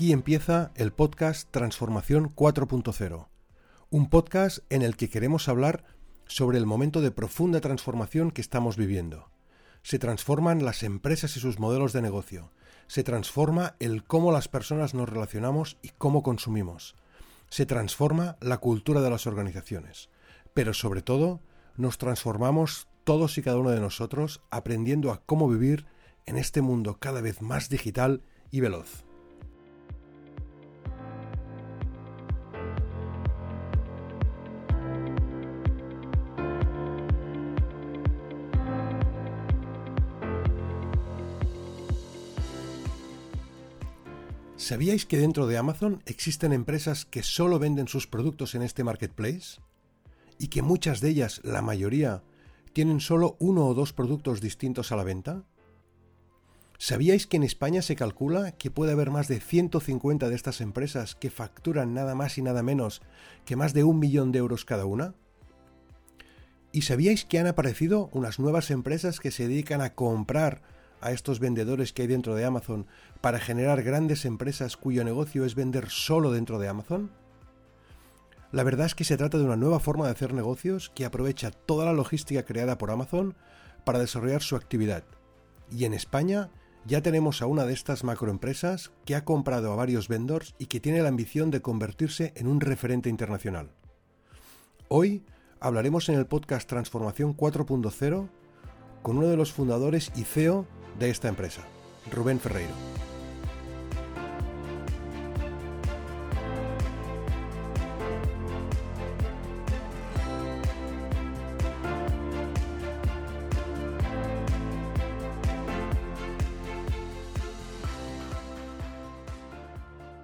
Aquí empieza el podcast Transformación 4.0, un podcast en el que queremos hablar sobre el momento de profunda transformación que estamos viviendo. Se transforman las empresas y sus modelos de negocio, se transforma el cómo las personas nos relacionamos y cómo consumimos, se transforma la cultura de las organizaciones, pero sobre todo nos transformamos todos y cada uno de nosotros aprendiendo a cómo vivir en este mundo cada vez más digital y veloz. ¿Sabíais que dentro de Amazon existen empresas que solo venden sus productos en este marketplace? Y que muchas de ellas, la mayoría, tienen solo uno o dos productos distintos a la venta? ¿Sabíais que en España se calcula que puede haber más de 150 de estas empresas que facturan nada más y nada menos que más de un millón de euros cada una? ¿Y sabíais que han aparecido unas nuevas empresas que se dedican a comprar a estos vendedores que hay dentro de Amazon para generar grandes empresas cuyo negocio es vender solo dentro de Amazon? La verdad es que se trata de una nueva forma de hacer negocios que aprovecha toda la logística creada por Amazon para desarrollar su actividad. Y en España ya tenemos a una de estas macroempresas que ha comprado a varios vendors y que tiene la ambición de convertirse en un referente internacional. Hoy hablaremos en el podcast Transformación 4.0 con uno de los fundadores y CEO de esta empresa, Rubén Ferreiro.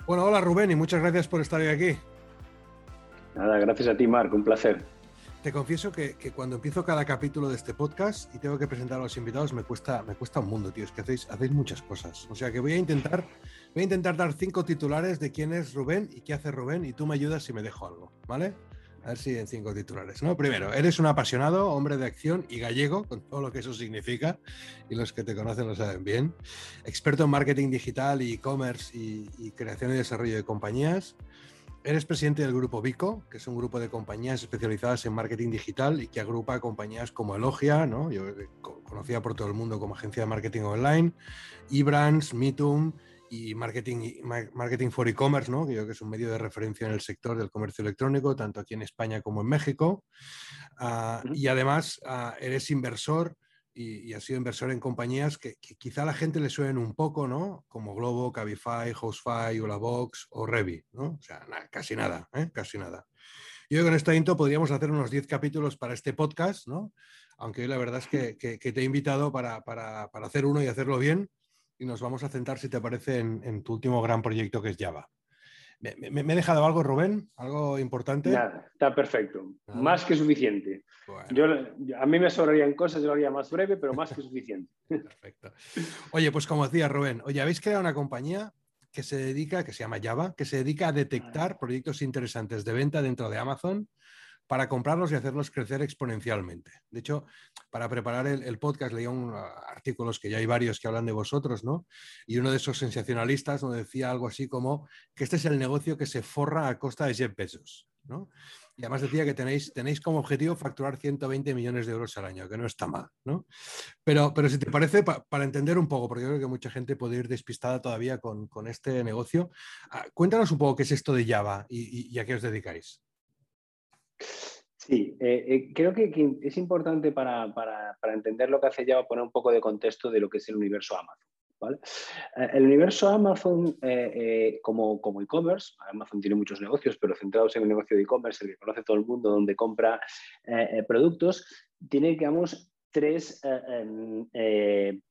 Bueno, hola Rubén y muchas gracias por estar hoy aquí. Nada, gracias a ti, Marco, un placer. Te confieso que, cuando empiezo cada capítulo de este podcast y tengo que presentar a los invitados me cuesta, me cuesta un mundo, tío. Es que hacéis, hacéis muchas cosas. O sea que voy a intentar, voy a intentar dar cinco titulares de quién es Rubén y qué hace Rubén y tú me ayudas si me dejo algo, ¿vale? A ver si en cinco titulares. ¿no? Primero, eres un apasionado, hombre de acción y gallego, con todo lo que eso significa, y los que te conocen lo saben bien. Experto en marketing digital, e-commerce y, y creación y desarrollo de compañías. Eres presidente del grupo Vico, que es un grupo de compañías especializadas en marketing digital y que agrupa compañías como Elogia, ¿no? Yo, eh, conocida por todo el mundo como agencia de marketing online, eBrands, Meetum y Marketing, marketing for E-Commerce, ¿no? que yo creo que es un medio de referencia en el sector del comercio electrónico, tanto aquí en España como en México. Uh, y además uh, eres inversor y, y ha sido inversor en compañías que, que, quizá a la gente le suenen un poco, ¿no? Como Globo, Cabify, Housefy, Ulabox o Revi, ¿no? O sea, casi nada, ¿eh? Casi nada. Yo con esta intro podríamos hacer unos 10 capítulos para este podcast, ¿no? Aunque hoy la verdad es que, que, que te he invitado para, para, para, hacer uno y hacerlo bien y nos vamos a centrar, si te parece, en, en tu último gran proyecto que es Java. ¿Me, me, me, he dejado algo, Rubén? ¿Algo importante? Nada, está perfecto. Nada. Más que suficiente. Bueno. Yo, a mí me sobrarían cosas, yo lo haría más breve, pero más que suficiente. Perfecto. Oye, pues como decía Rubén, oye, habéis creado una compañía que se dedica, que se llama Java, que se dedica a detectar proyectos interesantes de venta dentro de Amazon para comprarlos y hacerlos crecer exponencialmente. De hecho, para preparar el, podcast leía un artículos que ya hay varios que hablan de vosotros, ¿no? Y uno de esos sensacionalistas nos decía algo así como que este es el negocio que se forra a costa de Jeff Bezos, ¿no? Y además decía que tenéis, tenéis como objetivo facturar 120 millones de euros al año, que no está mal, ¿no? Pero, pero si te parece, pa, para entender un poco, porque yo creo que mucha gente puede ir despistada todavía con, con este negocio, uh, cuéntanos un poco qué es esto de Java y, y a qué os dedicáis. Sí, eh, eh, creo que, es importante para, para, para, entender lo que hace Java poner un poco de contexto de lo que es el universo Amazon. Eh, el universo Amazon como, como e-commerce, Amazon tiene muchos negocios, pero centrados en el negocio de e-commerce, el que conoce todo el mundo, donde compra productos, tiene, digamos, tres em,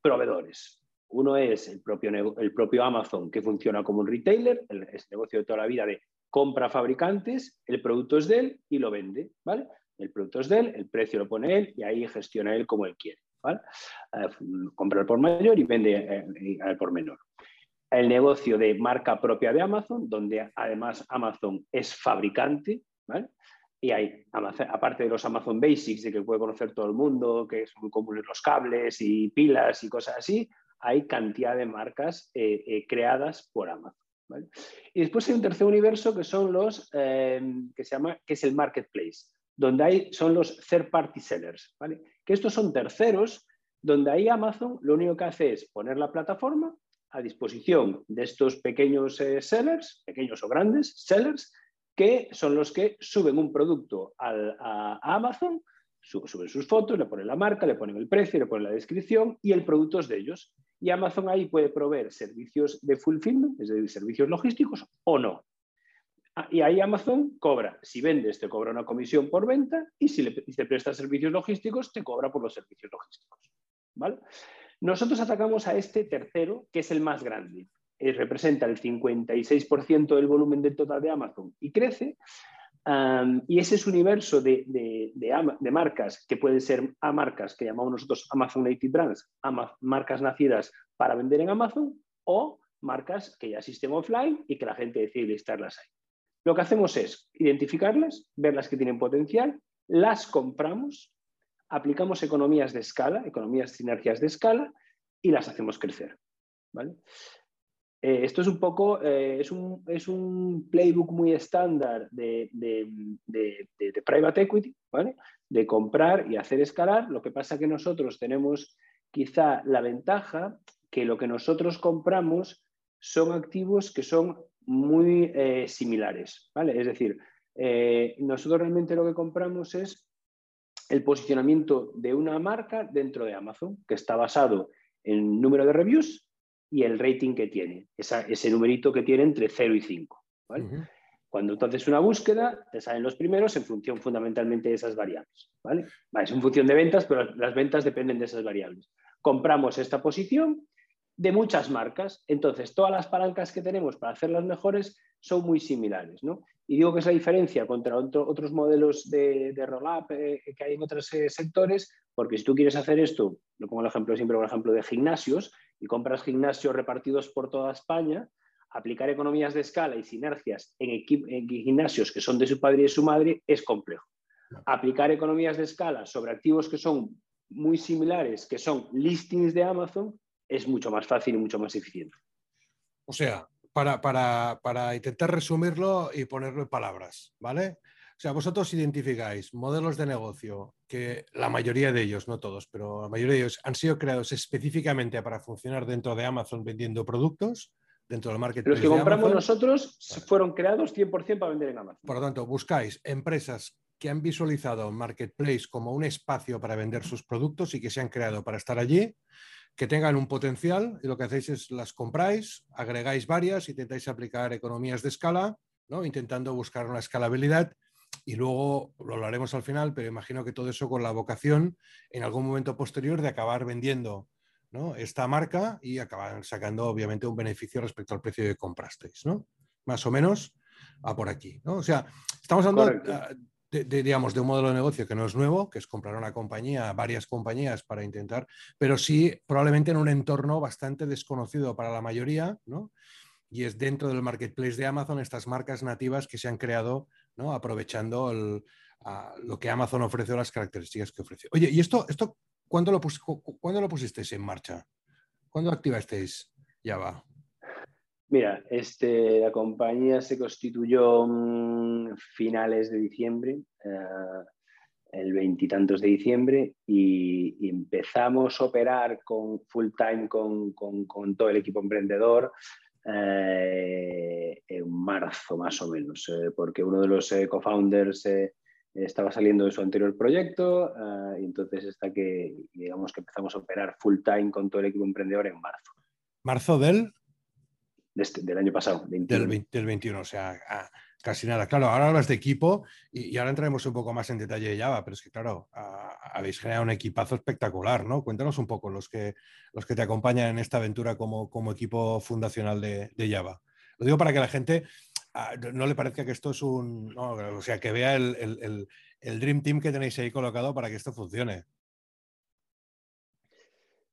proveedores. Uno es el propio, el propio Amazon, que funciona como un retailer, el, el negocio de toda la vida de compra fabricantes, el producto es de él y lo vende, ¿vale? El producto es de él, el precio lo pone él y ahí gestiona él como él quiere, ¿vale? Eh, compra al por mayor y vende eh, al por menor. El negocio de marca propia de Amazon, donde además Amazon es fabricante, ¿vale? Y hay, aparte de los Amazon Basics, de que puede conocer todo el mundo, que son muy comunes los cables y pilas y cosas así, hay cantidad de marcas eh, creadas por Amazon. Y después hay un tercer universo que son los eh, que se llama, que es el marketplace, donde hay, son los third party sellers, ¿vale? Que estos son terceros, donde ahí Amazon lo único que hace es poner la plataforma a disposición de estos pequeños eh, sellers, pequeños o grandes sellers, que son los que suben un producto a, Amazon, suben sus fotos, le ponen la marca, le ponen el precio, le ponen la descripción y el producto es de ellos. Y Amazon ahí puede proveer servicios de fulfillment, es decir, servicios logísticos o no. Ah, y ahí Amazon cobra. Si vendes, te cobra una comisión por venta y si le te presta servicios logísticos, te cobra por los servicios logísticos. ¿vale? Nosotros atacamos a este tercero, que es el más grande. Eh, representa el 56% del volumen del total de Amazon y crece. Y ese es un universo de, de, marcas que pueden ser a marcas que llamamos nosotros Amazon Native Brands, marcas nacidas para vender en Amazon o marcas que ya existen offline y que la gente decide listarlas ahí. Lo que hacemos es identificarlas, ver las que tienen potencial, las compramos aplicamos economías de escala, economías sinergias de escala y las hacemos crecer. ¿vale? Eh, esto es un poco, eh, es, un, es, un, playbook muy estándar de, de, private equity, ¿vale? de comprar y hacer escalar. Lo que pasa que nosotros tenemos quizá la ventaja que lo que nosotros compramos son activos que son muy eh, similares. ¿vale? Es decir, nosotros realmente lo que compramos es el posicionamiento de una marca dentro de Amazon, que está basado en número de reviews y el rating que tiene, ese numerito que tiene entre 0 y 5. Cuando tú haces una búsqueda, te salen los primeros en función fundamentalmente de esas variables. ¿vale? es en función de ventas, pero las ventas dependen de esas variables. Compramos esta posición de muchas marcas, entonces todas las palancas que tenemos para hacerlas mejores son muy similares. ¿no? Y digo que es la diferencia contra otros modelos de, roll-up eh, que hay en otros eh, sectores, porque si tú quieres hacer esto, lo pongo el ejemplo siempre, por ejemplo, de gimnasios, y compras gimnasios repartidos por toda España, aplicar economías de escala y sinergias en, en gimnasios que son de su padre y de su madre es complejo. Aplicar economías de escala sobre activos que son muy similares, que son listings de Amazon, es mucho más fácil y mucho más eficiente. O sea, para, intentar resumirlo y ponerlo en palabras, ¿vale? O sea, vosotros identificáis modelos de negocio que la mayoría de ellos, no todos, pero la mayoría de ellos han sido creados específicamente para funcionar dentro de Amazon vendiendo productos, dentro del marketplace. Los que compramos nosotros fueron creados 100% para vender en Amazon. Por lo tanto, buscáis empresas que han visualizado Marketplace como un espacio para vender sus productos y que se han creado para estar allí que tengan un potencial y lo que hacéis es las compráis, agregáis varias, intentáis aplicar economías de escala, ¿no? intentando buscar una escalabilidad y luego lo haremos al final, pero imagino que todo eso con la vocación en algún momento posterior de acabar vendiendo ¿no? esta marca y acabar sacando obviamente un beneficio respecto al precio que comprasteis, ¿no? Más o menos a por aquí, ¿no? O sea, estamos hablando de, digamos, de un modelo de negocio que no es nuevo, que es comprar una compañía, varias compañías para intentar, pero sí probablemente en un entorno bastante desconocido para la mayoría, ¿no? Y es dentro del marketplace de Amazon estas marcas nativas que se han creado, Aprovechando lo que Amazon ofrece o las características que ofrece. Oye, ¿y esto, esto ¿cuándo, lo ¿cuándo lo pusisteis en marcha? ¿Cuándo activasteis Java? Mira, este, la compañía se constituyó en finales de diciembre, eh, el veintitantos de diciembre, y, empezamos a operar con full time con, todo el equipo emprendedor eh, en marzo más o menos, eh, porque uno de los co-founders estaba saliendo de su anterior proyecto y entonces hasta que digamos que empezamos a operar full time con todo el equipo emprendedor en marzo. ¿Marzo del? Este, del año pasado. Del, 21, o sea, casi nada. Claro, ahora hablas de equipo y, ahora entraremos un poco más en detalle de Java, pero es que, claro, habéis generado un equipazo espectacular, ¿no? Cuéntanos un poco los que, los que te acompañan en esta aventura como, como equipo fundacional de, Java. Lo digo para que la gente ah, no le parezca que esto es un. o sea, que vea el, el Dream Team que tenéis ahí colocado para que esto funcione.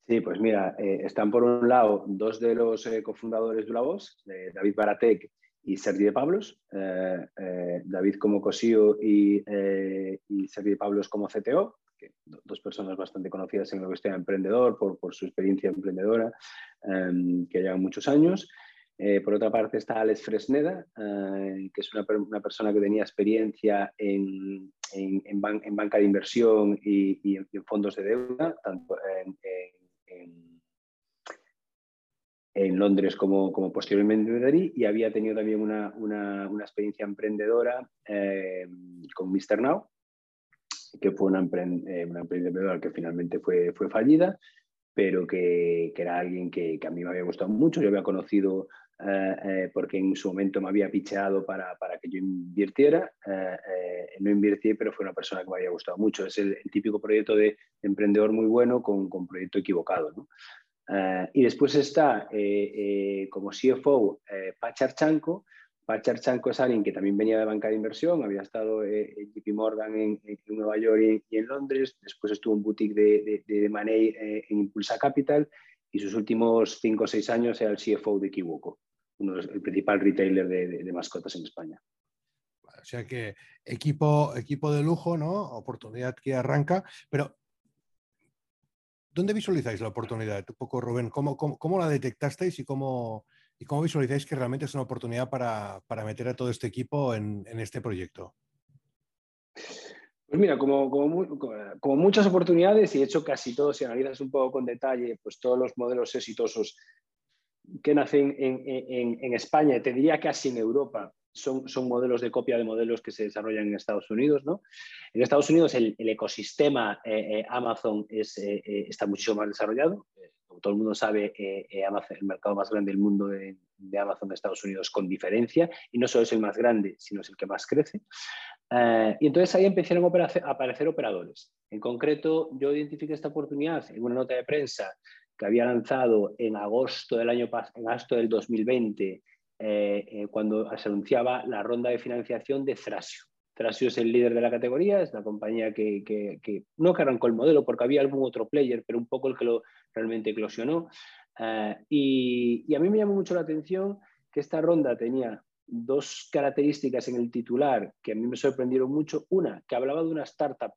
Sí, pues mira, eh, están por un lado dos de los eh, cofundadores de la voz, David Baratek y Sergi de Pablos. Eh, David como COSIO y, y Sergi de Pablos como CTO, dos personas bastante conocidas en lo que emprendedor por, su experiencia emprendedora, em, que llevan muchos años. por otra parte está Alex Fresneda, que es una, persona que tenía experiencia en, en, banca de inversión y, en, fondos de deuda, tanto en, en Londres como, como, posteriormente en Madrid, y había tenido también una, una, una experiencia emprendedora eh, con Mr. Now, que fue una, eh, una emprendedora que finalmente fue, fue fallida, pero que, que era alguien que, que, a mí me había gustado mucho. Yo había conocido eh, eh, porque en su momento me había picheado para, para que yo invirtiera. Eh, no invirtí, pero fue una persona que me había gustado mucho. Es el, típico proyecto de emprendedor muy bueno con, con proyecto equivocado. ¿no? Y después está como CFO Pachar Chanco. Pachar Chanco es alguien que también venía de banca de inversión, había estado en JP Morgan en, Nueva York y, en Londres, después estuvo en boutique de, de, de Money en Impulsa Capital y sus últimos cinco o seis años era el CFO de Kiwoko el principal retailer de, mascotas en España. O sea que equipo, equipo de lujo, ¿no? Oportunidad que arranca, pero ¿dónde visualizáis la oportunidad? Un poco, Rubén, ¿cómo, cómo, la detectasteis y cómo, y cómo visualizáis que realmente es una oportunidad para, meter a todo este equipo en, este proyecto? Pues mira, como, como, muchas oportunidades, y de hecho casi todos, si analizas un poco con detalle, pues todos los modelos exitosos que nacen en, España, te diría casi en Europa, son, son, modelos de copia de modelos que se desarrollan en Estados Unidos. ¿no? En Estados Unidos el, ecosistema eh, eh, Amazon eh, está muchísimo más desarrollado. Como todo el mundo sabe, Amazon, el mercado más grande del mundo de, Amazon de Estados Unidos con diferencia, y no solo es el más grande, sino es el que más crece. y entonces ahí empezaron a aparecer operadores. En concreto, yo identifiqué esta oportunidad en una nota de prensa que había lanzado en agosto del año en agosto del 2020, eh, eh, cuando se anunciaba la ronda de financiación de Thrasio. Thrasio es el líder de la categoría, es la compañía que, no que arrancó el modelo porque había algún otro player, pero un poco el que lo realmente eclosionó. Eh, y, y, a mí me llamó mucho la atención que esta ronda tenía dos características en el titular que a mí me sorprendieron mucho. Una, que hablaba de una startup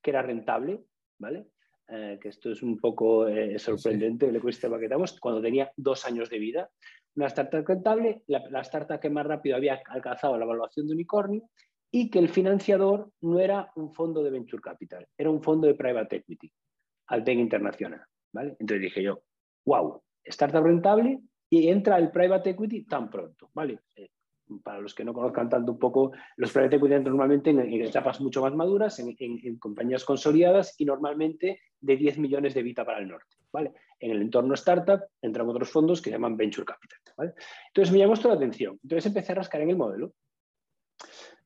que era rentable, ¿vale? Eh, que esto es un poco eh, sorprendente, el ecosistema que tenemos, cuando tenía dos años de vida. Una startup rentable, la, startup que más rápido había alcanzado la evaluación de unicornio y que el financiador no era un fondo de venture capital, era un fondo de private equity, Alten Internacional. ¿vale? Entonces dije yo, wow, startup rentable y entra el private equity tan pronto. ¿vale? Eh, para los que no conozcan tanto un poco, los private equity normalmente en, etapas mucho más maduras, en, compañías consolidadas y normalmente de 10 millones de vida para el norte. ¿vale? En el entorno startup entran otros fondos que se llaman venture capital. ¿vale? Entonces me llamó esto la atención. Entonces empecé a rascar en el modelo.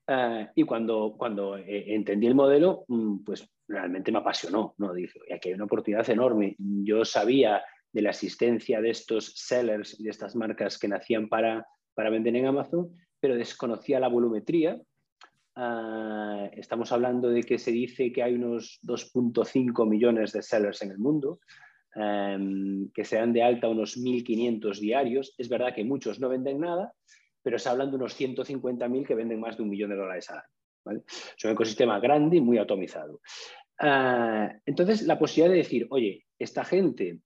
Eh, y cuando, cuando eh, entendí el modelo, mm, pues realmente me apasionó. ¿no? Dije, aquí hay una oportunidad enorme. Yo sabía de la existencia de estos sellers y de estas marcas que nacían para, para vender en Amazon, pero desconocía la volumetría. Ah, estamos hablando de que se dice que hay unos 2.5 millones de sellers en el mundo, em, que se dan de alta unos 1.500 diarios. Es verdad que muchos no venden nada, pero se hablan de unos 150.000 que venden más de un millón de dólares al año. Es un ecosistema grande y muy atomizado. Ah, entonces, la posibilidad de decir, oye, esta gente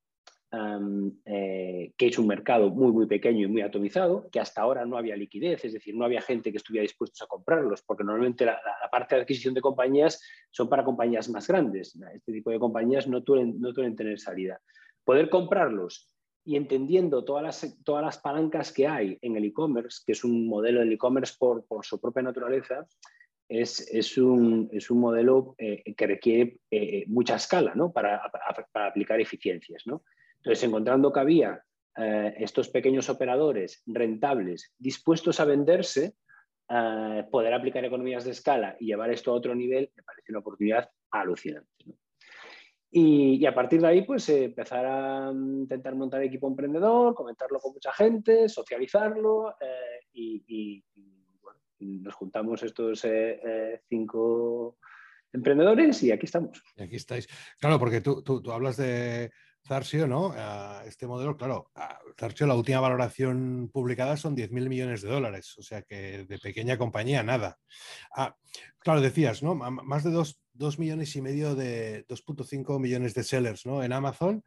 eh, que es un mercado muy, muy pequeño y muy atomizado, que hasta ahora no había liquidez, es decir, no había gente que estuviera dispuesta a comprarlos, porque normalmente la, parte de adquisición de compañías son para compañías más grandes. Este tipo de compañías no suelen no tener salida. Poder comprarlos y entendiendo todas las, todas las palancas que hay en el e-commerce, que es un modelo del e-commerce por, por, su propia naturaleza, es, es, un, es un, modelo eh, que requiere eh, mucha escala ¿no? para, para, para, aplicar eficiencias. ¿no? Entonces, encontrando que había eh, estos pequeños operadores rentables dispuestos a venderse, eh, poder aplicar economías de escala y llevar esto a otro nivel, me parece una oportunidad alucinante. Y, a partir de ahí, pues empezar a intentar montar equipo emprendedor, comentarlo con mucha gente, socializarlo eh, y, nos juntamos estos cinco emprendedores y aquí estamos. Y aquí estáis. Claro, porque tú, tú hablas de, Zarsio, ¿no? este modelo, claro, Zarsio la última valoración publicada son 10.000 millones de dólares, o sea que de pequeña compañía nada. Ah, claro, decías, ¿no? Más de 2, millones y medio de 2.5 millones de sellers, ¿no? En Amazon.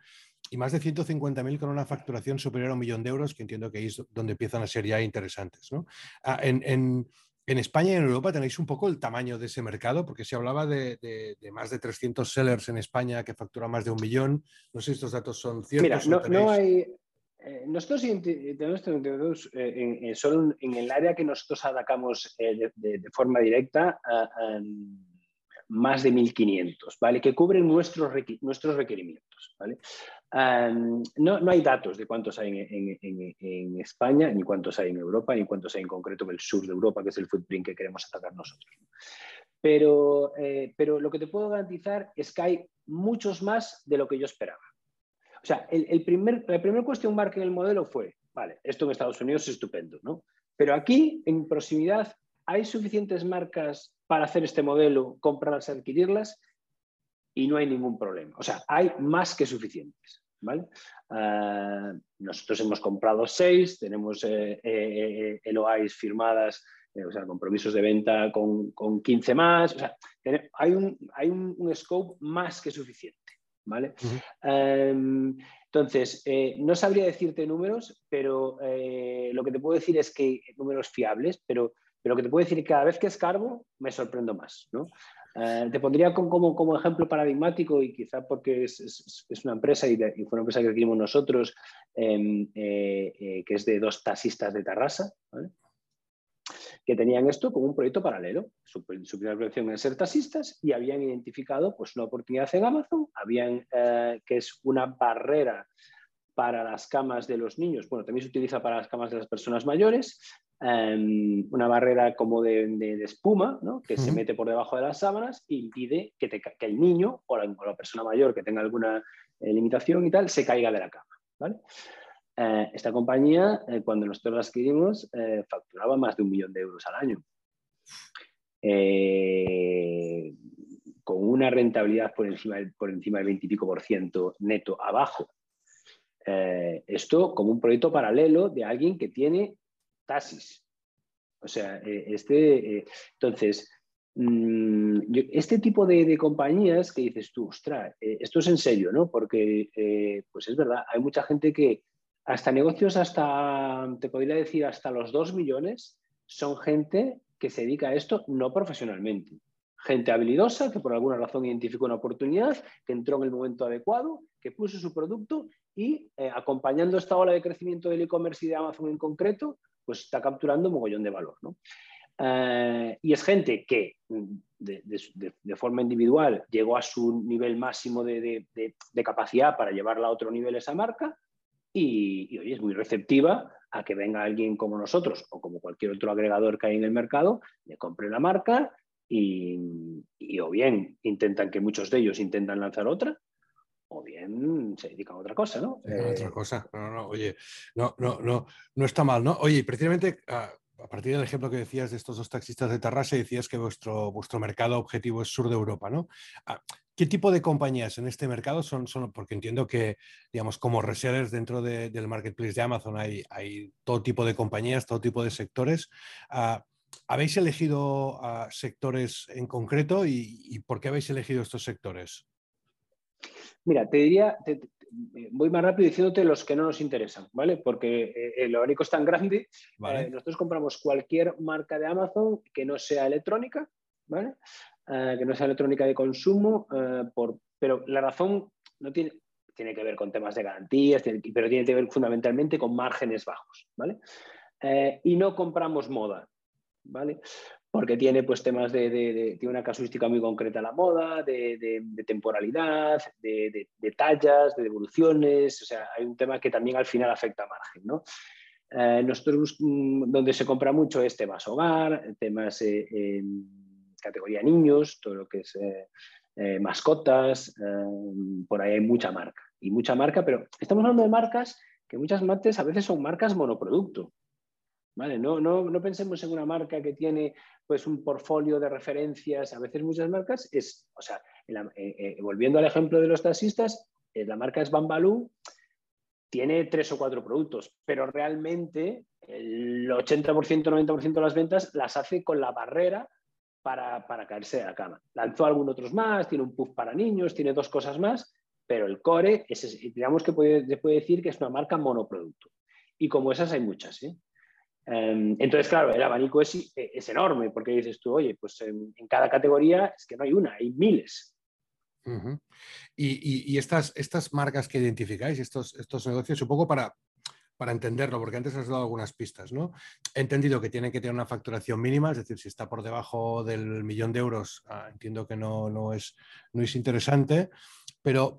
y más de 150.000 con una facturación superior a un millón de euros, que entiendo que es donde empiezan a ser ya interesantes. ¿no? Ah, en, España y en Europa tenéis un poco el tamaño de ese mercado, porque se hablaba de, más de 300 sellers en España que facturan más de un millón. No sé si estos datos son ciertos. Mira, no, hay, eh, nosotros tenemos eh, solo en el área que nosotros atacamos de, forma directa más de 1.500, ¿vale? Que cubren nuestros, nuestros requerimientos, ¿vale? No, no, hay datos de cuántos hay en, España, ni cuántos hay en Europa, ni cuántos hay en concreto en el sur de Europa, que es el footprint que queremos atacar nosotros. Pero, eh, pero lo que te puedo garantizar es que hay muchos más de lo que yo esperaba. O sea, el, primer, la primera cuestión marca en el modelo fue, vale, esto en Estados Unidos es estupendo, ¿no? Pero aquí, en proximidad, ¿hay suficientes marcas para hacer este modelo, comprarlas, adquirirlas? Y no hay ningún problema. O sea, hay más que suficientes. ¿Vale? Ah, nosotros hemos comprado seis, tenemos eh, eh, eh LOIs firmadas, eh, o sea, compromisos de venta con, con 15 más. O sea, hay, un, hay un, scope más que suficiente. ¿Vale? Em, entonces, no sabría decirte números, pero lo que te puedo decir es que números fiables, pero, pero lo que te puedo decir es que cada vez que escarbo me sorprendo más. ¿no? Eh, te pondría como, ejemplo paradigmático y quizá porque es, una empresa y, fue una empresa que adquirimos nosotros, em, eh, eh, que es de dos taxistas de Tarrasa, que tenían esto como un proyecto paralelo. Su, su primera proyección era ser taxistas y habían identificado pues, una oportunidad en Amazon, habían, que es una barrera para las camas de los niños, bueno, también se utiliza para las camas de las personas mayores, Em, una barrera como de, espuma que se mete por debajo de las sábanas e impide que, el niño o la, persona mayor que tenga alguna eh, limitación y tal se caiga de la cama. Eh, esta compañía, eh, cuando nosotros la adquirimos, facturaba más de un millón de euros al año. con una rentabilidad por encima, por encima del 20 y pico por ciento neto abajo. Esto como un proyecto paralelo de alguien que tiene taxis. O sea, eh, este, eh, entonces, mm, este tipo de, compañías que dices tú, ostras, eh, esto es en serio, ¿no? Porque, pues es verdad, hay mucha gente que hasta negocios, hasta, te podría decir, hasta los dos millones, son gente que se dedica a esto no profesionalmente. Gente habilidosa que por alguna razón identificó una oportunidad, que entró en el momento adecuado, que puso su producto y acompañando esta ola de crecimiento del e-commerce y de Amazon en concreto, pues está capturando un mogollón de valor. ¿no? Eh, y es gente que mm, de, forma individual llegó a su nivel máximo de, capacidad para llevarla a otro nivel esa marca y, hoy es muy receptiva a que venga alguien como nosotros o como cualquier otro agregador que hay en el mercado, le compre la marca y, y o bien intentan que muchos de ellos intentan lanzar otra o bien se dedican a otra cosa, ¿no? otra eh, cosa. No, no, oye, no, no, no, no está mal, ¿no? Oye, precisamente a, partir del ejemplo que decías de estos dos taxistas de Tarrasa, decías que vuestro, vuestro mercado objetivo es sur de Europa, ¿no? Ah, ¿Qué tipo de compañías en este mercado son? son porque entiendo que, digamos, como resellers dentro del marketplace de Amazon hay, hay, todo tipo de compañías, todo tipo de sectores. Ah, ¿Habéis elegido sectores en concreto y por qué habéis elegido estos sectores? Mira, te diría, voy más rápido diciéndote los que no nos interesan, ¿vale? Porque eh, el abanico es tan grande. Eh, nosotros compramos cualquier marca de Amazon que no sea electrónica, ¿vale? Eh, que no sea electrónica de consumo, por, pero la razón no tiene, tiene que ver con temas de garantías, pero tiene que ver fundamentalmente con márgenes bajos, ¿vale? y no compramos moda, ¿vale? porque tiene pues temas de, tiene una casuística muy concreta la moda, de, temporalidad, de, tallas, de devoluciones, o sea, hay un tema que también al final afecta a margen, ¿no? Eh, nosotros mm, donde se compra mucho es temas hogar, temas eh, categoría niños, todo lo que es eh, mascotas, por ahí hay mucha marca y mucha marca, pero estamos hablando de marcas que muchas veces a veces son marcas monoproducto. No, no, no, pensemos en una marca que tiene pues, un portfolio de referencias, a veces muchas marcas, es, o sea, eh, eh, volviendo al ejemplo de los taxistas, eh, la marca es Bambalú, tiene tres o cuatro productos, pero realmente el 80%, 90% de las ventas las hace con la barrera para, para, caerse de la cama. Lanzó algunos otros más, tiene un puff para niños, tiene dos cosas más, pero el core, es, digamos que puede, puede decir que es una marca monoproducto. Y como esas hay muchas. ¿eh? Em, entonces, claro, el abanico es, es, enorme, porque dices tú, oye, pues en, cada categoría es que no hay una, hay miles. Y, estas, marcas que identificáis, estos, negocios, un poco para, entenderlo, porque antes has dado algunas pistas, ¿no? He entendido que tienen que tener una facturación mínima, es decir, si está por debajo del millón de euros, ah, entiendo que no, es, interesante, pero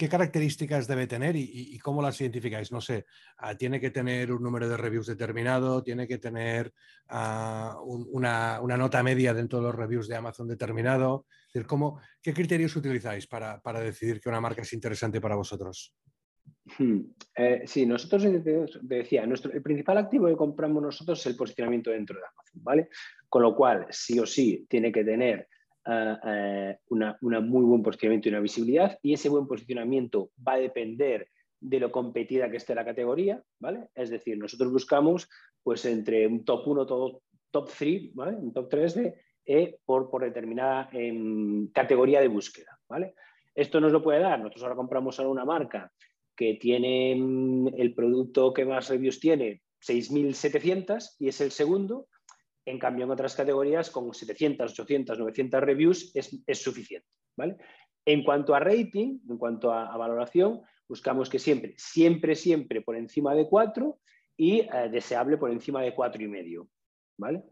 ¿qué características debe tener y, cómo las identificáis? No sé, ah, tiene que tener un número de reviews determinado, tiene que tener ah, una, nota media dentro de los reviews de Amazon determinado. ¿cómo, ¿Qué criterios utilizáis para, decidir que una marca es interesante para vosotros? Hmm. Eh, sí, nosotros decía, nuestro, el principal activo que compramos nosotros es el posicionamiento dentro de Amazon, ¿vale? Con lo cual, sí o sí, tiene que tener una, muy buen posicionamiento y una visibilidad, y ese buen posicionamiento va a depender de lo competida que esté la categoría, ¿vale? Es decir, nosotros buscamos pues entre un top 1, top, top 3, ¿vale? Un top 3 de, eh, por, por determinada em, categoría de búsqueda, ¿vale? Esto nos lo puede dar. Nosotros ahora compramos a una marca que tiene mm, el producto que más reviews tiene, 6.700, y es el segundo. En cambio, en otras categorías, con 700, 800, 900 reviews, es, suficiente. ¿vale? En cuanto a rating, en cuanto a, valoración, buscamos que siempre, siempre, siempre por encima de 4 y eh, deseable por encima de 4,5. ¿vale?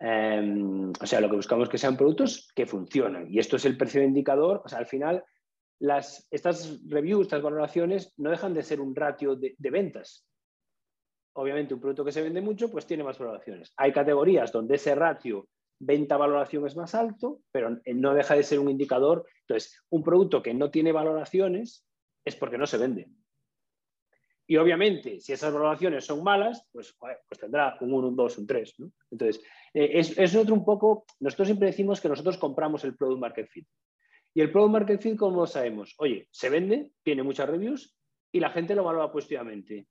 Em, o sea, lo que buscamos es que sean productos que funcionan. Y esto es el precio de indicador. O sea, al final, estas reviews, estas valoraciones, no dejan de ser un ratio de, ventas. Obviamente, un producto que se vende mucho, pues tiene más valoraciones. Hay categorías donde ese ratio venta-valoración es más alto, pero no deja de ser un indicador. Entonces, un producto que no tiene valoraciones es porque no se vende. Y obviamente, si esas valoraciones son malas, pues, pues tendrá un 1, un 2, un 3. Entonces, eh, es, es, otro un poco, nosotros siempre decimos que nosotros compramos el Product Market Fit. Y el Product Market Fit, ¿cómo lo sabemos? Oye, se vende, tiene muchas reviews y la gente lo valora positivamente.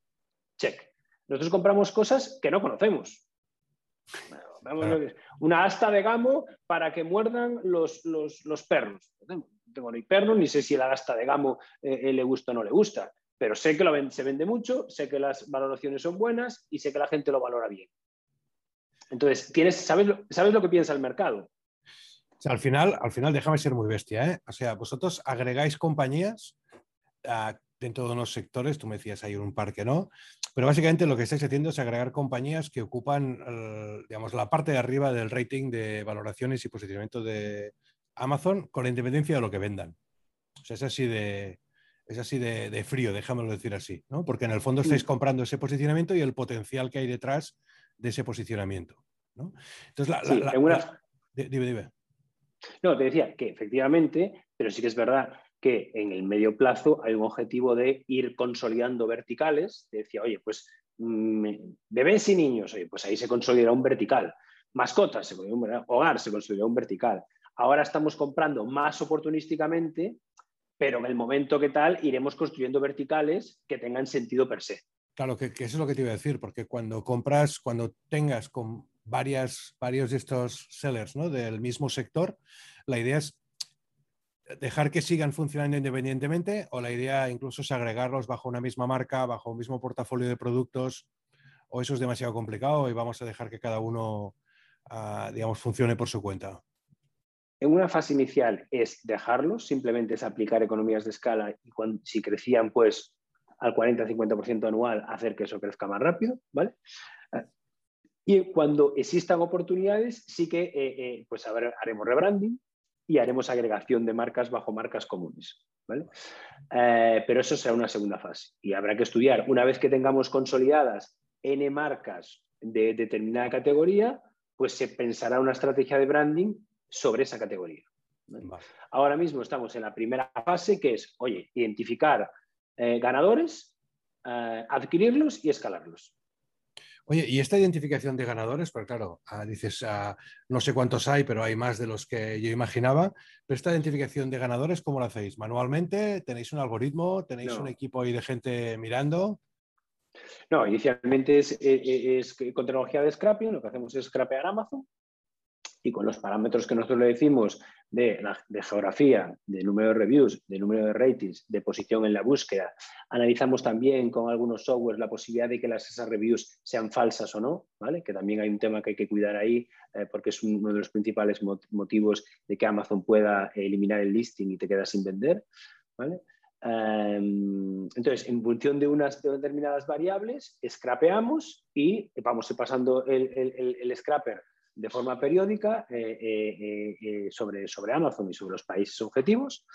Check. Nosotros compramos cosas que no conocemos. Una asta de gamo para que muerdan los, perros. No tengo ni perros, ni sé si la asta de gamo eh, eh, le gusta o no le gusta, pero sé que se vende mucho, sé que las valoraciones son buenas y sé que la gente lo valora bien. Entonces, tienes, ¿sabes, ¿sabes lo que piensa el mercado? al final, al final, déjame ser muy bestia, ¿eh? O sea, vosotros agregáis compañías ah, dentro de unos sectores, tú me decías hay un par que no, pero básicamente lo que estáis haciendo es agregar compañías que ocupan, digamos, la parte de arriba del rating de valoraciones y posicionamiento de Amazon con la independencia de lo que vendan. O sea, es así de, es así de, frío, déjamelo decir así, ¿no? Porque en el fondo estáis comprando ese posicionamiento y el potencial que hay detrás de ese posicionamiento, ¿no? Entonces, la, dime, dime. No, te decía que efectivamente, pero sí que es verdad que en el medio plazo hay un objetivo de ir consolidando verticales. Decía, oye, pues mm, bebés y niños, oye, pues ahí se consolidará un vertical. Mascotas, se un hogar, se consolidará un vertical. Ahora estamos comprando más oportunísticamente, pero en el momento que tal iremos construyendo verticales que tengan sentido per se. Claro, que, eso es lo que te iba a decir, porque cuando compras, cuando tengas con varias, varios de estos sellers ¿no? del mismo sector, la idea es dejar que sigan funcionando independientemente o la idea incluso es agregarlos bajo una misma marca, bajo un mismo portafolio de productos o eso es demasiado complicado y vamos a dejar que cada uno, ah, digamos, funcione por su cuenta. En una fase inicial es dejarlos, simplemente es aplicar economías de escala y cuando, si crecían pues al 40-50% anual, hacer que eso crezca más rápido, ¿vale? Y cuando existan oportunidades, sí que eh, eh, pues haremos rebranding y haremos agregación de marcas bajo marcas comunes. Eh, pero eso será una segunda fase. Y habrá que estudiar, una vez que tengamos consolidadas N marcas de determinada categoría, pues se pensará una estrategia de branding sobre esa categoría. Ahora mismo estamos en la primera fase, que es, oye, identificar ganadores, adquirirlos y escalarlos. Oye, y esta identificación de ganadores, porque claro, ah, dices, ah, no sé cuántos hay, pero hay más de los que yo imaginaba, pero esta identificación de ganadores, ¿cómo lo hacéis? ¿Manualmente? ¿Tenéis un algoritmo? ¿Tenéis un equipo ahí de gente mirando? No, inicialmente es, e, e, con tecnología de scrapping, lo que hacemos es scrapear Amazon y con los parámetros que nosotros le decimos de, geografía, de número de reviews, de número de ratings, de posición en la búsqueda, analizamos también con algunos softwares la posibilidad de que las, esas reviews sean falsas o no, ¿vale? que también hay un tema que hay que cuidar ahí eh, porque es uno de los principales motivos de que Amazon pueda eliminar el listing y te quedas sin vender. ¿vale? Em, entonces, en función de unas determinadas variables, scrapeamos y vamos pasando el, el scrapper de forma periódica eh, eh, eh, sobre, sobre Amazon y sobre los países objetivos.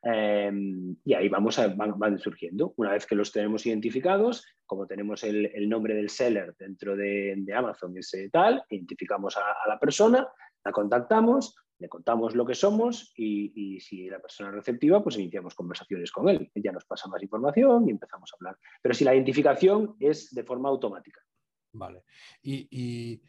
Em, y ahí vamos van, surgiendo. Una vez que los tenemos identificados, como tenemos el, nombre del seller dentro de, Amazon, ese tal, identificamos a, la persona, la contactamos, le contamos lo que somos y, si la persona es receptiva, pues iniciamos conversaciones con él. Ella nos pasa más información y empezamos a hablar. Pero si la identificación es de forma automática. Vale. y,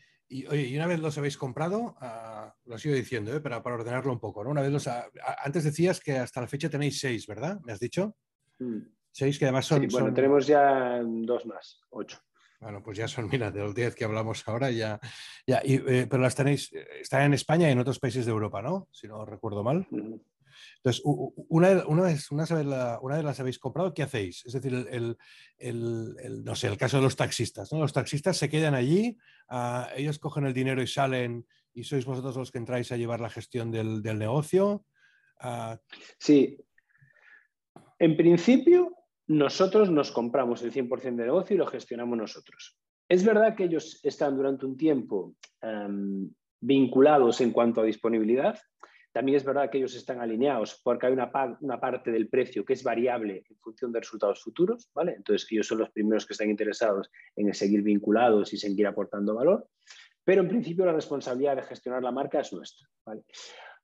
oye, y una vez los habéis comprado, ah, lo sigo diciendo, ¿eh? para, para, ordenarlo un poco, ¿no? Una vez los antes decías que hasta la fecha tenéis seis, ¿verdad? ¿Me has dicho? Mm. Seis que además son, bueno, tenemos ya dos más, ocho. Bueno, pues ya son, mira, de los diez que hablamos ahora ya. ya eh, pero las tenéis, eh, están en España y en otros países de Europa, ¿no? Si no recuerdo mal. Mm. Entonces, una, una, vez, una, vez las habéis comprado, ¿qué hacéis? Es decir, el, el, no sé, el caso de los taxistas. Los taxistas se quedan allí, ah, ellos cogen el dinero y salen y sois vosotros los que entráis a llevar la gestión del, del negocio. Ah, sí. En principio, nosotros nos compramos el 100% del negocio y lo gestionamos nosotros. Es verdad que ellos están durante un tiempo em, vinculados en cuanto a disponibilidad, también es verdad que ellos están alineados porque hay una, una, parte del precio que es variable en función de resultados futuros, ¿vale? Entonces ellos son los primeros que están interesados en seguir vinculados y seguir aportando valor, pero en principio la responsabilidad de gestionar la marca es nuestra, ¿vale?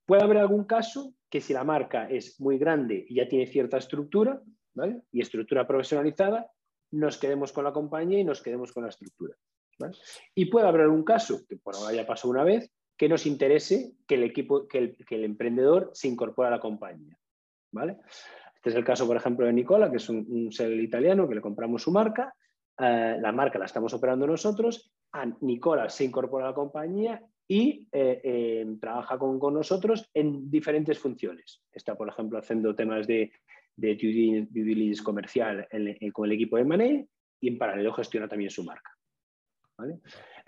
Puede haber algún caso que si la marca es muy grande y ya tiene cierta estructura, ¿vale? Y estructura profesionalizada, nos quedemos con la compañía y nos quedemos con la estructura. ¿vale? Y puede haber algún caso, que por ahora ya pasó una vez, que nos interese que el equipo, que el, emprendedor se incorpore a la compañía. ¿vale? Este es el caso, por ejemplo, de Nicola, que es un, un italiano que le compramos su marca. Eh, la marca la estamos operando nosotros. Nicola se incorpora a la compañía y eh, eh, trabaja con, nosotros en diferentes funciones. Está, por ejemplo, haciendo temas de, de due diligence comercial con el equipo de Mané y en paralelo gestiona también su marca. ¿vale?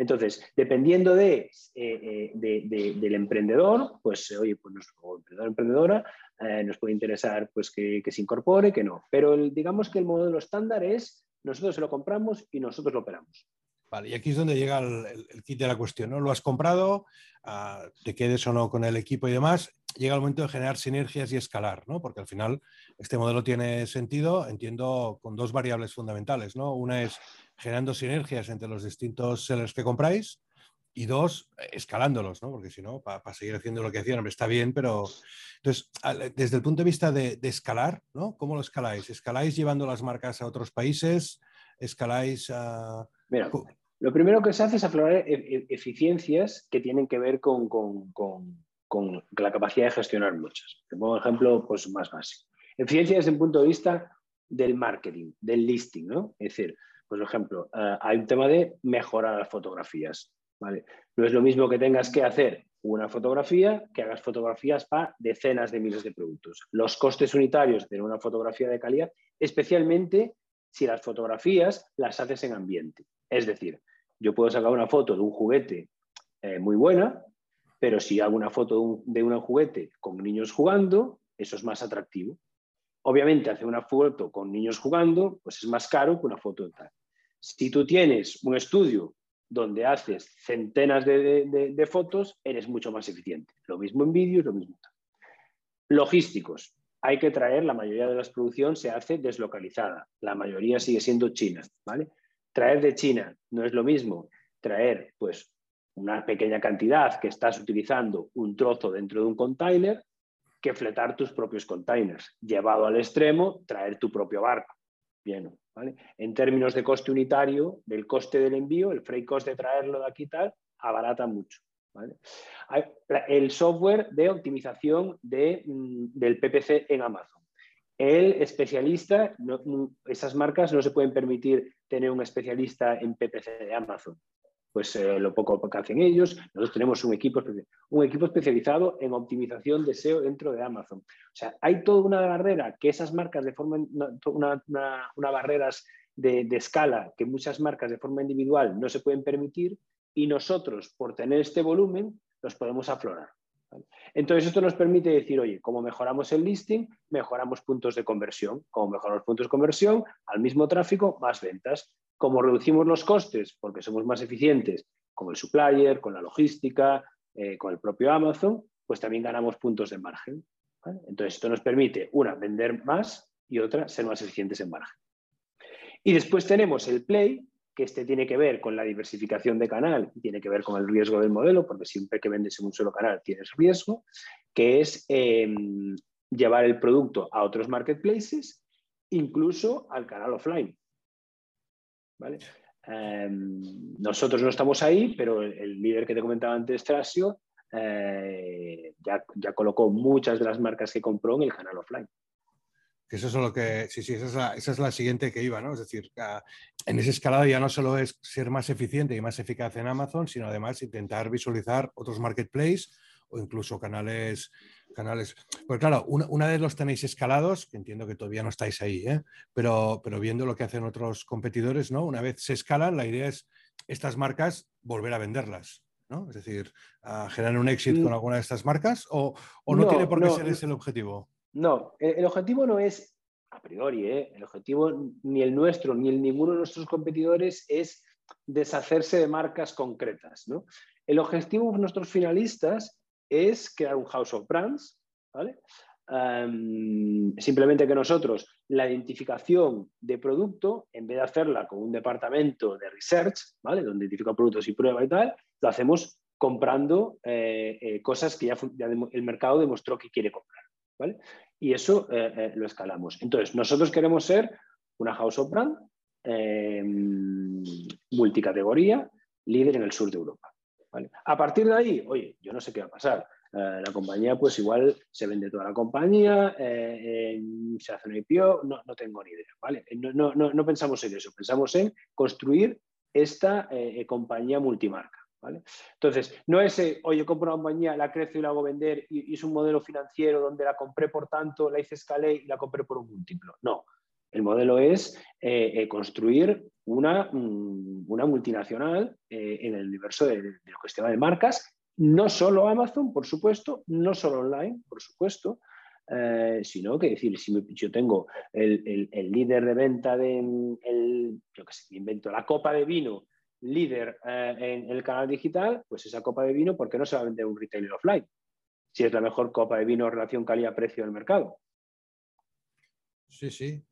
Entonces, dependiendo de, eh, eh, del emprendedor, pues oye, pues nuestro emprendedor emprendedora eh, nos puede interesar pues, que, se incorpore, que no. Pero digamos que el modelo estándar es nosotros se lo compramos y nosotros lo operamos. Vale, y aquí es donde llega el, kit de la cuestión, ¿no? Lo has comprado, ah, te quedes o no con el equipo y demás, llega el momento de generar sinergias y escalar, ¿no? Porque al final este modelo tiene sentido, entiendo, con dos variables fundamentales, ¿no? Una es generando sinergias entre los distintos sellers que compráis y dos, escalándolos, ¿no? Porque si no, para seguir haciendo lo que hacían, está bien, pero... Entonces, desde el punto de vista de, escalar, ¿no? ¿Cómo lo escaláis? ¿Escaláis llevando las marcas a otros países? ¿Escaláis a...? Mira, lo primero que se hace es aflorar e, e, eficiencias que tienen que ver con, la capacidad de gestionar muchas. Te pongo un ejemplo pues, más básico. Eficiencia desde el punto de vista del marketing, del listing, ¿no? Es decir, por ejemplo, eh, hay un tema de mejorar las fotografías. ¿vale? No es lo mismo que tengas que hacer una fotografía que hagas fotografías para decenas de miles de productos. Los costes unitarios de una fotografía de calidad, especialmente si las fotografías las haces en ambiente. Es decir, yo puedo sacar una foto de un juguete eh, muy buena, pero si hago una foto de un, de un juguete con niños jugando, eso es más atractivo. Obviamente, hacer una foto con niños jugando, pues es más caro que una foto de tal. Si tú tienes un estudio donde haces centenas de, fotos, eres mucho más eficiente. Lo mismo en vídeos, lo mismo. Logísticos. Hay que traer, la mayoría de la producción se hace deslocalizada. La mayoría sigue siendo China. ¿vale? Traer de China no es lo mismo traer pues, una pequeña cantidad que estás utilizando un trozo dentro de un container que fletar tus propios containers. Llevado al extremo, traer tu propio barco. Bien, en términos de coste unitario, del coste del envío, el freight cost de traerlo de aquí tal, abarata mucho. El software de optimización mm, del PPC en Amazon. El especialista, mm, esas marcas no se pueden permitir tener un especialista en PPC de Amazon. Pues eh, lo poco que hacen ellos. Nosotros tenemos un equipo, un equipo especializado en optimización de SEO dentro de Amazon. O sea, hay toda una barrera que esas marcas de forma, una, una, barreras de, escala que muchas marcas de forma individual no se pueden permitir y nosotros, por tener este volumen, los podemos aflorar. Entonces, esto nos permite decir, oye, como mejoramos el listing, mejoramos puntos de conversión. Como mejoramos puntos de conversión, al mismo tráfico, más ventas. Como reducimos los costes, porque somos más eficientes con el supplier, con la logística, eh, con el propio Amazon, pues también ganamos puntos de margen. Entonces, esto nos permite, una, vender más y otra, ser más eficientes en margen. Y después tenemos el Play, que este tiene que ver con la diversificación de canal y tiene que ver con el riesgo del modelo, porque siempre que vendes en un solo canal tienes riesgo, que es em, llevar el producto a otros marketplaces, incluso al canal offline. Em, nosotros no estamos ahí, pero el, líder que te comentaba antes, Trasio, eh, ya, ya colocó muchas de las marcas que compró en el canal offline eso es lo que, sí, sí, esa es, la, siguiente que iba, ¿no? Es decir, en ese escalado ya no solo es ser más eficiente y más eficaz en Amazon, sino además intentar visualizar otros marketplaces o incluso canales, canales. Pues claro, una, de los tenéis escalados, que entiendo que todavía no estáis ahí, ¿eh? pero, pero viendo lo que hacen otros competidores, ¿no? Una vez se escalan, la idea es estas marcas volver a venderlas. ¿no? Es decir, generar un éxito con mm. alguna de estas marcas o, no, tiene por qué ser ese el objetivo. No, el, objetivo no es, a priori, ¿eh? el objetivo ni el nuestro ni el ninguno de nuestros competidores es deshacerse de marcas concretas. El objetivo de nuestros finalistas es crear un house of brands, simplemente que nosotros la identificación de producto, en vez de hacerla con un departamento de research, ¿vale? donde identifica productos y prueba y tal, lo hacemos comprando eh, eh, cosas que ya, el mercado demostró que quiere comprar. Y eso eh, lo escalamos. Entonces, nosotros queremos ser una house of brand eh, multicategoría, líder en el sur de Europa. A partir de ahí, oye, yo no sé qué va a pasar. la compañía, pues igual se vende toda la compañía, se hace un IPO, no, tengo ni idea. ¿vale? No, no, no, pensamos en eso, pensamos en construir esta compañía multimarca. Entonces, no es, eh, oye, compro una compañía, la crezco y la hago vender y, es un modelo financiero donde la compré por tanto, la hice escalé y la compré por un múltiplo. No, el modelo es eh, eh, construir una, mm, una multinacional en el universo de, de, de marcas, no solo Amazon, por supuesto, no solo online, por supuesto, sino que decir, si yo tengo el, líder de venta de, el, yo que sé, invento la copa de vino líder eh, en el canal digital, pues esa copa de vino, ¿por qué no se va a vender un retailer offline? Si es la mejor copa de vino relación calidad-precio del mercado. Sí, sí.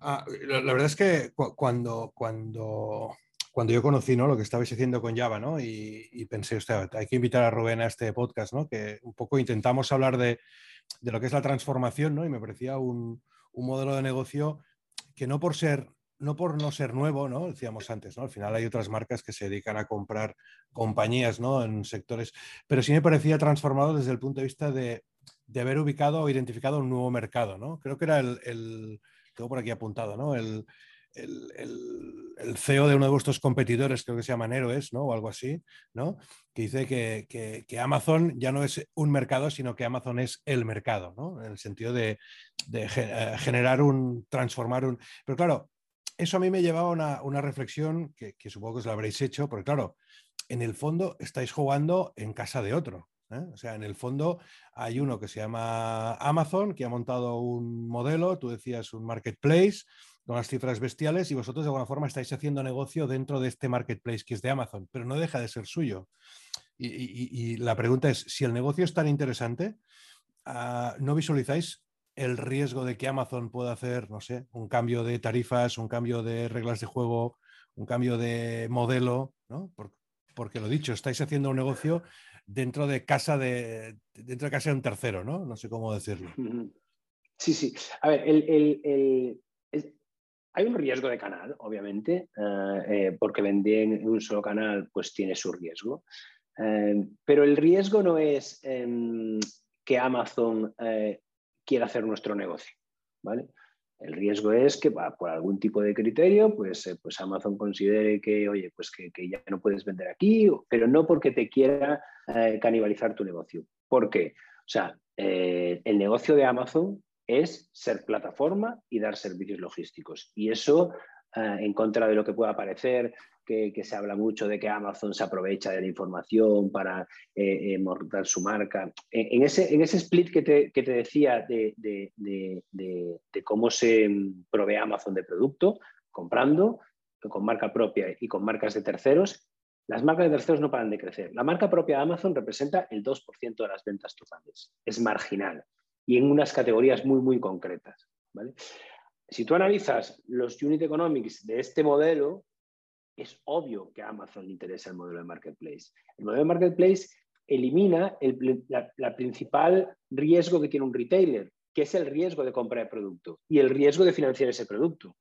Ah, la, verdad es que cuando, cuando, cuando yo conocí ¿no? lo que estabais haciendo con Java ¿no? y, pensé, hay que invitar a Rubén a este podcast, ¿no? que un poco intentamos hablar de, de lo que es la transformación ¿no? y me parecía un, un modelo de negocio que no por ser no por no ser nuevo, ¿no? Decíamos antes, ¿no? Al final hay otras marcas que se dedican a comprar compañías, ¿no? En sectores, pero sí me parecía transformado desde el punto de vista de, haber ubicado o identificado un nuevo mercado, ¿no? Creo que era el, tengo por aquí apuntado, ¿no? El, CEO de uno de vuestros competidores, creo que se llama Héroes, ¿no? O algo así, ¿no? Que dice que, Amazon ya no es un mercado, sino que Amazon es el mercado, ¿no? En el sentido de, de eh, generar un, transformar un... Pero claro, eso a mí me llevaba a una, reflexión que, supongo que os la habréis hecho, porque claro, en el fondo estáis jugando en casa de otro. ¿Eh? O sea, en el fondo hay uno que se llama Amazon, que ha montado un modelo, tú decías un marketplace con las cifras bestiales y vosotros de alguna forma estáis haciendo negocio dentro de este marketplace que es de Amazon, pero no deja de ser suyo. Y, la pregunta es, si el negocio es tan interesante, ah, ¿no visualizáis el riesgo de que Amazon pueda hacer, no sé, un cambio de tarifas, un cambio de reglas de juego, un cambio de modelo. Porque, lo dicho, estáis haciendo un negocio dentro de casa de, dentro de casa de un tercero, ¿no? No sé cómo decirlo. Sí, sí. A ver, el, hay un riesgo de canal, obviamente, eh, eh, porque vender en un solo canal pues tiene su riesgo. Eh, pero el riesgo no es em, que Amazon quiere hacer nuestro negocio. ¿vale? El riesgo es que por algún tipo de criterio, pues, eh, pues Amazon considere que, oye, pues que, ya no puedes vender aquí, pero no porque te quiera eh, canibalizar tu negocio. ¿Por qué? O sea, eh, el negocio de Amazon es ser plataforma y dar servicios logísticos. Y eso, en contra de lo que pueda parecer, que, se habla mucho de que Amazon se aprovecha de la información para eh, eh su marca. En ese, en ese split que te, decía de, cómo se provee Amazon de producto, comprando con marca propia y con marcas de terceros, las marcas de terceros no paran de crecer. La marca propia de Amazon representa el 2% de las ventas totales. Es marginal y en unas categorías muy, muy concretas. Si tú analizas los unit economics de este modelo, es obvio que a Amazon le interesa el modelo de marketplace. El modelo de marketplace elimina el la, principal riesgo que tiene un retailer, que es el riesgo de comprar el producto y el riesgo de financiar ese producto.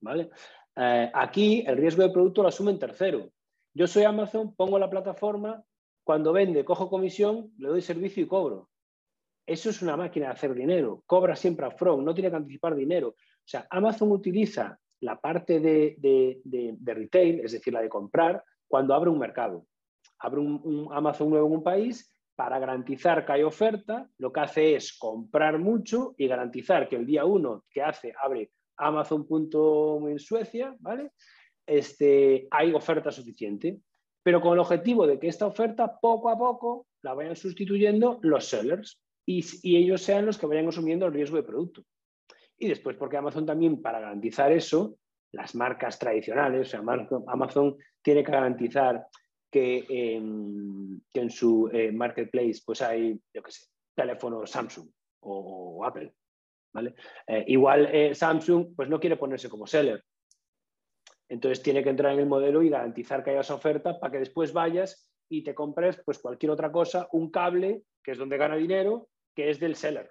¿vale? Eh, aquí el riesgo de producto lo asume en tercero. Yo soy Amazon, pongo la plataforma, cuando vende, cojo comisión, le doy servicio y cobro. Eso es una máquina de hacer dinero. Cobra siempre a front, no tiene que anticipar dinero. O sea, Amazon utiliza la parte de, retail, es decir, la de comprar, cuando abre un mercado. Abre un, Amazon nuevo en un país para garantizar que hay oferta, lo que hace es comprar mucho y garantizar que el día uno que hace, abre Amazon. en Suecia, ¿vale? Este, hay oferta suficiente, pero con el objetivo de que esta oferta poco a poco la vayan sustituyendo los sellers y, y ellos sean los que vayan asumiendo el riesgo de producto. Y después, porque Amazon también, para garantizar eso, las marcas tradicionales, o sea, Amazon, tiene que garantizar que, en su eh, marketplace pues hay, yo qué sé, teléfono Samsung o, Apple. ¿vale? Eh, igual eh, Samsung pues no quiere ponerse como seller. Entonces tiene que entrar en el modelo y garantizar que haya esa oferta para que después vayas y te compres pues cualquier otra cosa, un cable, que es donde gana dinero, que es del seller.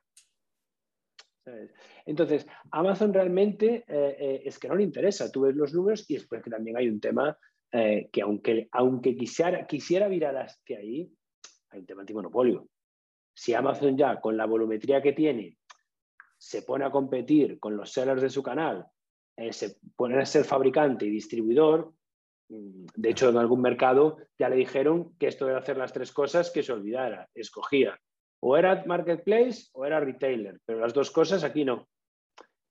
Entonces, Amazon realmente eh, eh, es que no le interesa. Tú ves los números y después que también hay un tema eh, que aunque, aunque quisiera, quisiera virar hacia ahí, hay un tema antimonopolio. Si Amazon ya con la volumetría que tiene se pone a competir con los sellers de su canal, se pone a ser fabricante y distribuidor, mm, de hecho en algún mercado ya le dijeron que esto de hacer las tres cosas que se olvidara, escogía o era marketplace o era retailer, pero las dos cosas aquí no.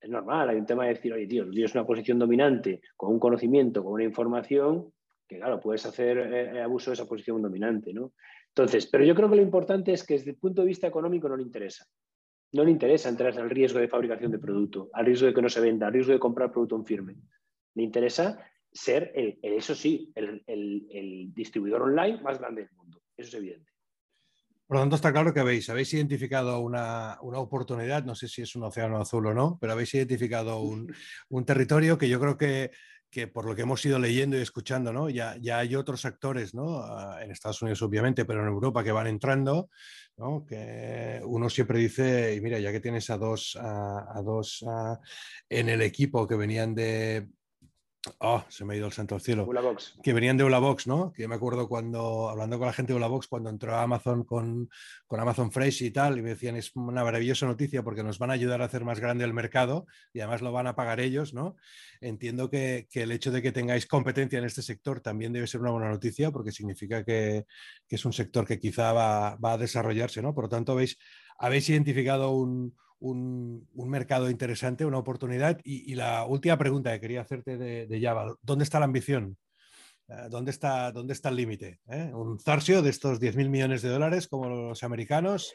Es normal, hay un tema de decir, oye, tío, tienes una posición dominante con un conocimiento, con una información, que claro, puedes hacer eh, eh, abuso de esa posición dominante, ¿no? Entonces, pero yo creo que lo importante es que desde el punto de vista económico no le interesa. No le interesa entrar al riesgo de fabricación de producto, al riesgo de que no se venda, al riesgo de comprar producto en firme. Le interesa ser, el, eso sí, el distribuidor online más grande del mundo. Eso es evidente. Por lo tanto, está claro que habéis, habéis identificado una, oportunidad, no sé si es un océano azul o no, pero habéis identificado un, territorio que yo creo que, por lo que hemos ido leyendo y escuchando, ¿no? ya, ya hay otros actores, ¿no? Ah, en Estados Unidos obviamente, pero en Europa que van entrando, ¿no? que uno siempre dice, y mira, ya que tienes a dos, a, dos en el equipo que venían de, Oh, se me ha ido el santo al cielo. Que venían de Ulabox, ¿no? Que me acuerdo cuando, hablando con la gente de Ulabox, cuando entró a Amazon con, con, Amazon Fresh y tal, y me decían, es una maravillosa noticia porque nos van a ayudar a hacer más grande el mercado y además lo van a pagar ellos, ¿no? Entiendo que, que el hecho de que tengáis competencia en este sector también debe ser una buena noticia porque significa que, que es un sector que quizá va, va, a desarrollarse, ¿no? Por lo tanto, habéis, habéis identificado un un, mercado interesante, una oportunidad. Y, la última pregunta que quería hacerte de, Java, ¿dónde está la ambición? Eh, ¿Dónde está, dónde está el límite? ¿Eh? ¿Un zarcio de estos 10.000 millones de dólares como los americanos?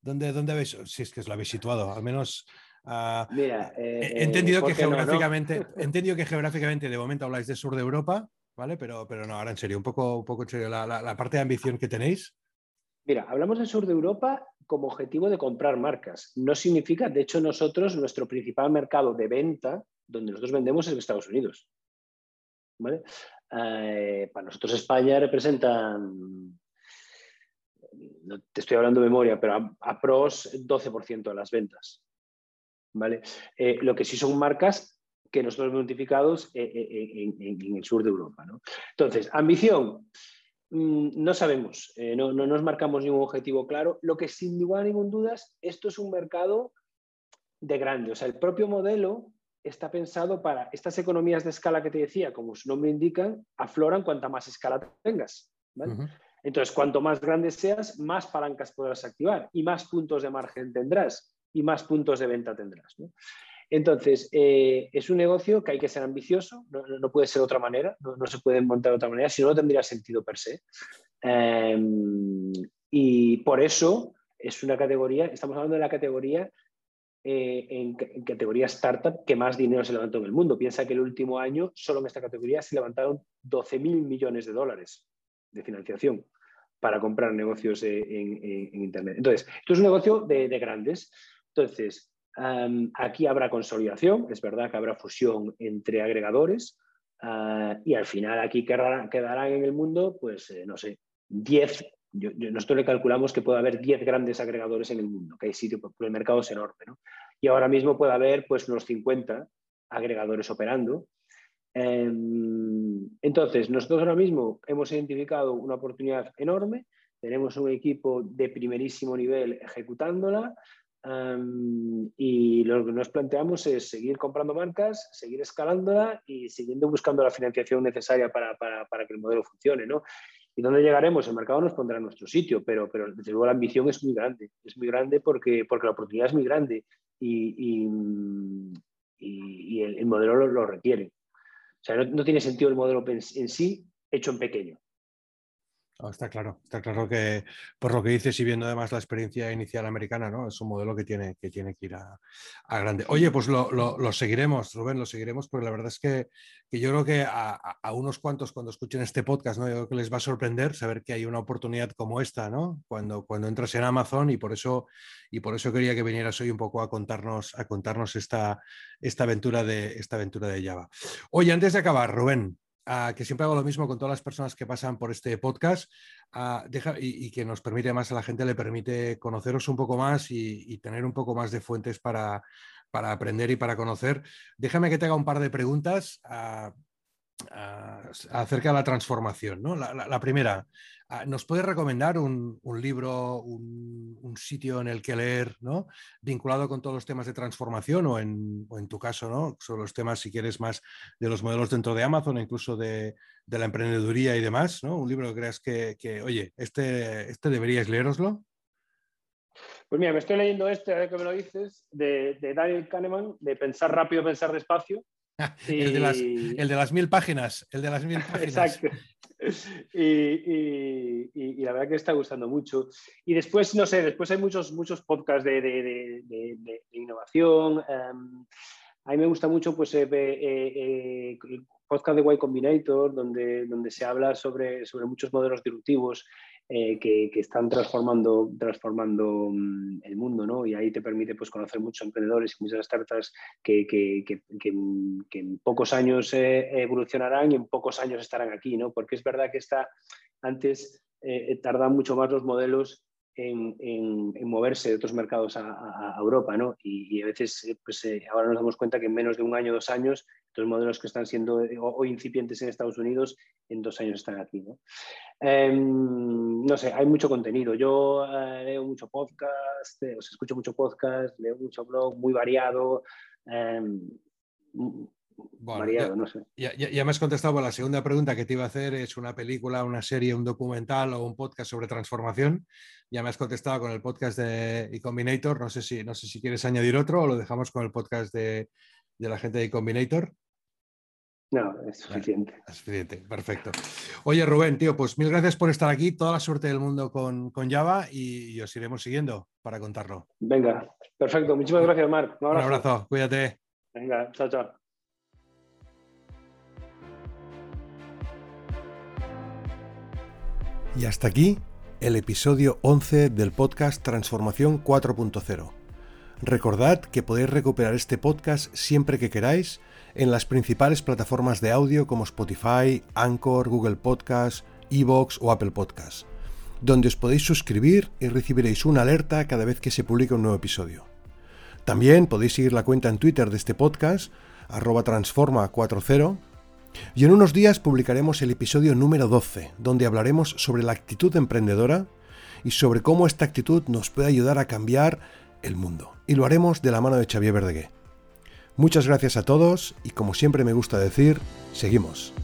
¿Dónde, dónde habéis, si es que os lo habéis situado, al menos... Ah, Mira, he entendido que geográficamente, entendido que geográficamente de momento habláis del sur de Europa, ¿vale? Pero, pero no, ahora en serio, un poco, un poco en serio, la, la parte de ambición que tenéis. Mira, hablamos del sur de Europa como objetivo de comprar marcas. No significa, de hecho, nosotros, nuestro principal mercado de venta, donde nosotros vendemos es en Estados Unidos. Eh, para nosotros España representa, no te estoy hablando de memoria, pero a, pros 12% de las ventas. ¿vale? Eh, lo que sí son marcas que nosotros hemos identificados eh, en, el sur de Europa. Entonces, ambición. Mm, no sabemos, eh, no, nos marcamos ningún objetivo claro. Lo que sin ninguna ningún dudas, esto es un mercado de grande. O sea, el propio modelo está pensado para estas economías de escala que te decía, como su nombre indica, afloran cuanta más escala tengas. Entonces, cuanto más grande seas, más palancas podrás activar y más puntos de margen tendrás y más puntos de venta tendrás. Entonces, eh, es un negocio que hay que ser ambicioso, no, puede ser de otra manera, no, se puede montar de otra manera, si no, no tendría sentido per se. Em, y por eso es una categoría, estamos hablando de la categoría eh, en, categoría startup que más dinero se levantó en el mundo. Piensa que el último año, solo en esta categoría, se levantaron 12 mil millones de dólares de financiación para comprar negocios en, Internet. Entonces, esto es un negocio de, grandes. Entonces, aquí habrá consolidación, es verdad que habrá fusión entre agregadores ah, y al final aquí quedarán, en el mundo, pues, eh, no sé, 10 nosotros le calculamos que puede haber 10 grandes agregadores en el mundo, que hay sitio, porque el mercado es enorme. ¿no? Y ahora mismo puede haber pues, unos 50 agregadores operando. Em, entonces, nosotros ahora mismo hemos identificado una oportunidad enorme, tenemos un equipo de primerísimo nivel ejecutándola y lo que nos planteamos es seguir comprando marcas, seguir escalándola y siguiendo buscando la financiación necesaria para, para, para que el modelo funcione. ¿no? ¿Y dónde llegaremos? El mercado nos pondrá en nuestro sitio, pero, pero desde luego la ambición es muy grande. Es muy grande porque, porque la oportunidad es muy grande y, y, el, modelo lo, requiere. O sea, no, tiene sentido el modelo en sí hecho en pequeño está claro, está claro que por lo que dices y viendo además la experiencia inicial americana, ¿no? Es un modelo que tiene que, tiene que ir a, grande. Oye, pues lo, seguiremos, Rubén, lo seguiremos, porque la verdad es que, yo creo que a, unos cuantos cuando escuchen este podcast, ¿no? Yo creo que les va a sorprender saber que hay una oportunidad como esta, ¿no? Cuando, cuando entras en Amazon y por eso, y por eso quería que vinieras hoy un poco a contarnos, a contarnos esta, esta, aventura de, esta aventura de Java. Oye, antes de acabar, Rubén, que siempre hago lo mismo con todas las personas que pasan por este podcast y, que nos permite más a la gente, le permite conoceros un poco más y, tener un poco más de fuentes para, para, aprender y para conocer. Déjame que te haga un par de preguntas acerca de la transformación. ¿no? La, primera, ¿nos puedes recomendar un, libro, un, sitio en el que leer, ¿no? vinculado con todos los temas de transformación o en, tu caso, ¿no? sobre los temas, si quieres, más de los modelos dentro de Amazon, incluso de, la emprendeduría y demás? ¿no? Un libro que creas que, oye, este, este deberíais leeroslo. Pues mira, me estoy leyendo este, a ver me lo dices, de Daniel Kahneman, de Pensar rápido, pensar despacio. el, de las, el, de las, mil páginas, el de las mil páginas. Exacto. Y, la verdad que está gustando mucho. Y después, no sé, después hay muchos, muchos podcasts de, innovación. Em, a mí me gusta mucho pues, eh, eh, el podcast de Y Combinator, donde, donde se habla sobre, sobre muchos modelos disruptivos eh, que, están transformando, transformando mm, el mundo, ¿no? Y ahí te permite pues, conocer muchos emprendedores y muchas startups que, que, que en pocos años eh, evolucionarán y en pocos años estarán aquí, ¿no? Porque es verdad que está, antes eh, tardan mucho más los modelos en, moverse de otros mercados a, Europa, ¿no? Y, a veces, eh, pues eh, ahora nos damos cuenta que en menos de un año, dos años, los modelos que están siendo hoy incipientes en Estados Unidos, en dos años están aquí, ¿no? Em, no sé, hay mucho contenido. Yo eh, leo mucho podcast, os escucho mucho podcast, leo mucho blog, muy variado. Em, ya, no sé. Ya, me has contestado la segunda pregunta que te iba a hacer, es una película, una serie, un documental o un podcast sobre transformación. Ya me has contestado con el podcast de eCombinator, no sé si, no sé si quieres añadir otro o lo dejamos con el podcast de, la gente de eCombinator. No, es suficiente. es suficiente, perfecto. Oye, Rubén, tío, pues mil gracias por estar aquí. Toda la suerte del mundo con, Java y, os iremos siguiendo para contarlo. Venga, perfecto. Muchísimas gracias, Marc. Un abrazo. Un abrazo, cuídate. Venga, chao, chao. Y hasta aquí el episodio 11 del podcast Transformación 4.0. Recordad que podéis recuperar este podcast siempre que queráis en las principales plataformas de audio como Spotify, Anchor, Google Podcast, Evox o Apple Podcast, donde os podéis suscribir y recibiréis una alerta cada vez que se publique un nuevo episodio. También podéis seguir la cuenta en Twitter de este podcast, arroba transforma40, y en unos días publicaremos el episodio número 12, donde hablaremos sobre la actitud emprendedora y sobre cómo esta actitud nos puede ayudar a cambiar el mundo. Y lo haremos de la mano de Xavier Verdegué. Muchas gracias a todos y como siempre me gusta decir, seguimos.